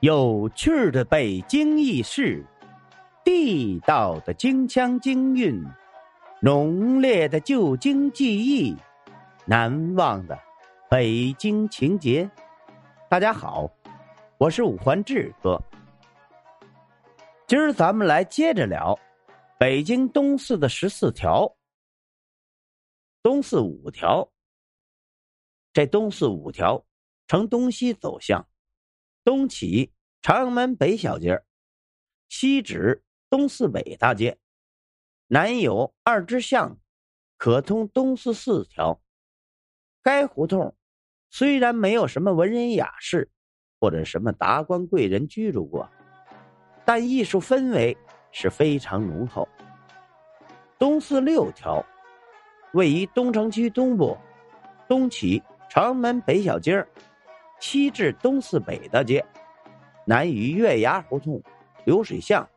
有趣的北京轶事，地道的京腔京韵，浓烈的旧京记忆，难忘的北京情节。大家好，我是五环志哥。今儿咱们来接着聊北京东四的十四条。东四五条，这东四五条呈东西走向。东起长门北小街，西指东四北大街，南有二支巷，可通东四四条。该胡同虽然没有什么文人雅士或者什么达官贵人居住过，但艺术氛围是非常浓厚。东四六条位于东城区东部，东起长门北小街。西至东四北大街，南与月牙胡同、流水巷、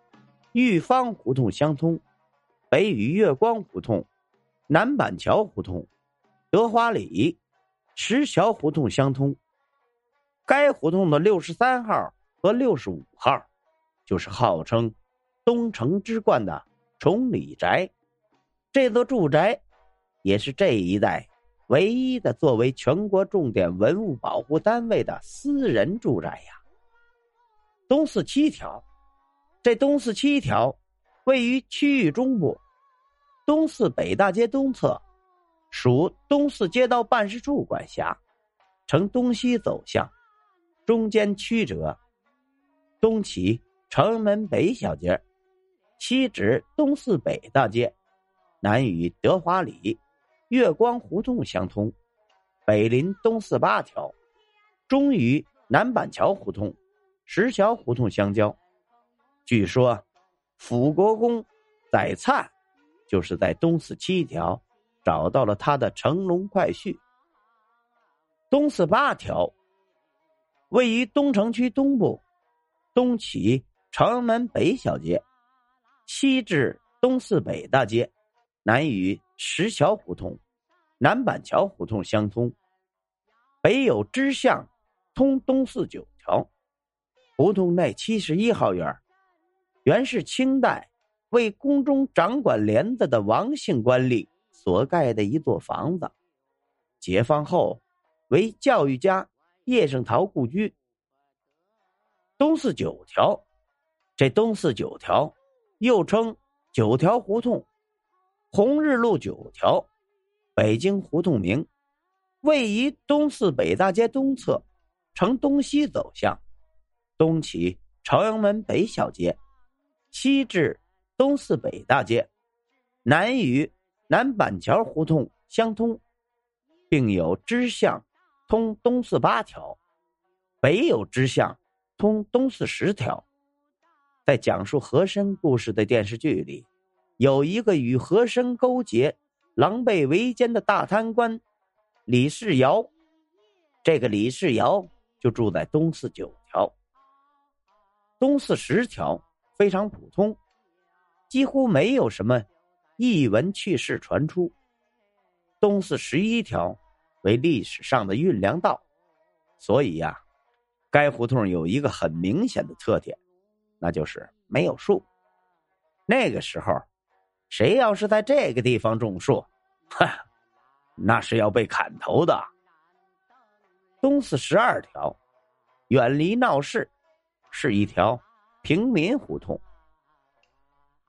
玉芳胡同相通，北与月光胡同、南板桥胡同、德华里、石桥胡同相通。该胡同的六十三号和六十五号，就是号称东城之冠的崇礼宅。这座住宅，也是这一带。唯一的作为全国重点文物保护单位的私人住宅呀。东四七条，这东四七条位于区域中部，东四北大街东侧，属东四街道办事处管辖，呈东西走向，中间曲折，东起城门北小街，西指东四北大街，南与德华里。月光胡同相通，北临东四八条，中与南板桥胡同、石桥胡同相交。据说，辅国公载灿就是在东四七条找到了他的乘龙快婿。东四八条位于东城区东部，东起城门北小街，西至东四北大街，南与。石桥胡同、南板桥胡同相通，北有支巷通东四九条。胡同内七十一号院，原是清代为宫中掌管帘子的王姓官吏所盖的一座房子。解放后，为教育家叶圣陶故居。东四九条，这东四九条又称九条胡同。红日路九条，北京胡同名，位于东四北大街东侧，呈东西走向，东起朝阳门北小街，西至东四北大街，南与南板桥胡同相通，并有支巷通东四八条，北有支巷通东四十条。在讲述和珅故事的电视剧里。有一个与和珅勾结、狼狈为奸的大贪官李世尧，这个李世尧就住在东四九条。东四十条非常普通，几乎没有什么异闻趣事传出。东四十一条为历史上的运粮道，所以呀，该胡同有一个很明显的特点，那就是没有树。那个时候。谁要是在这个地方种树，哼，那是要被砍头的。东四十二条，远离闹市，是一条平民胡同。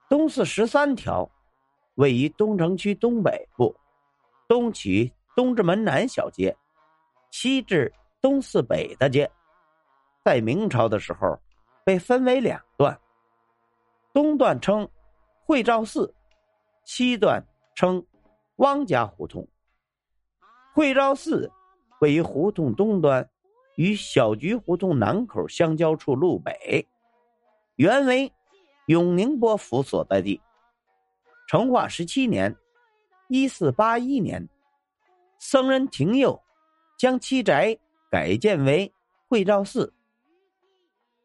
东四十三条，位于东城区东北部，东起东直门南小街，西至东四北大街。在明朝的时候，被分为两段，东段称会照寺。西段称汪家胡同，惠昭寺位于胡同东端，与小菊胡同南口相交处路北，原为永宁伯府所在地。成化十七年（一四八一年），僧人廷佑将其宅改建为惠昭寺，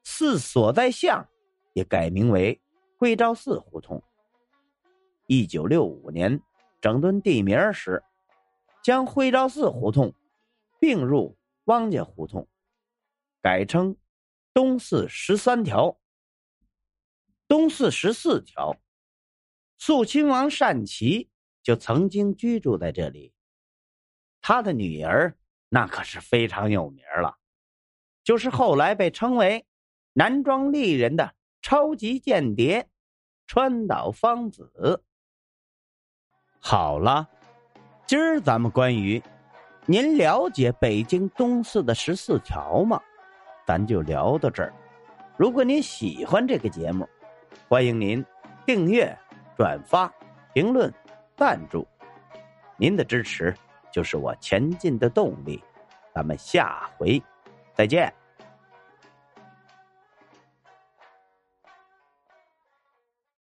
寺所在巷也改名为惠昭寺胡同。一九六五年整顿地名时，将徽昭寺胡同并入汪家胡同，改称东四十三条，东四十四条，肃亲王单骑就曾经居住在这里。他的女儿那可是非常有名了，就是后来被称为南庄丽人的超级间谍川岛芳子。好了，今儿咱们关于您了解北京东四的十四条吗？咱就聊到这儿。如果您喜欢这个节目，欢迎您订阅、转发、评论、赞助，您的支持就是我前进的动力。咱们下回再见。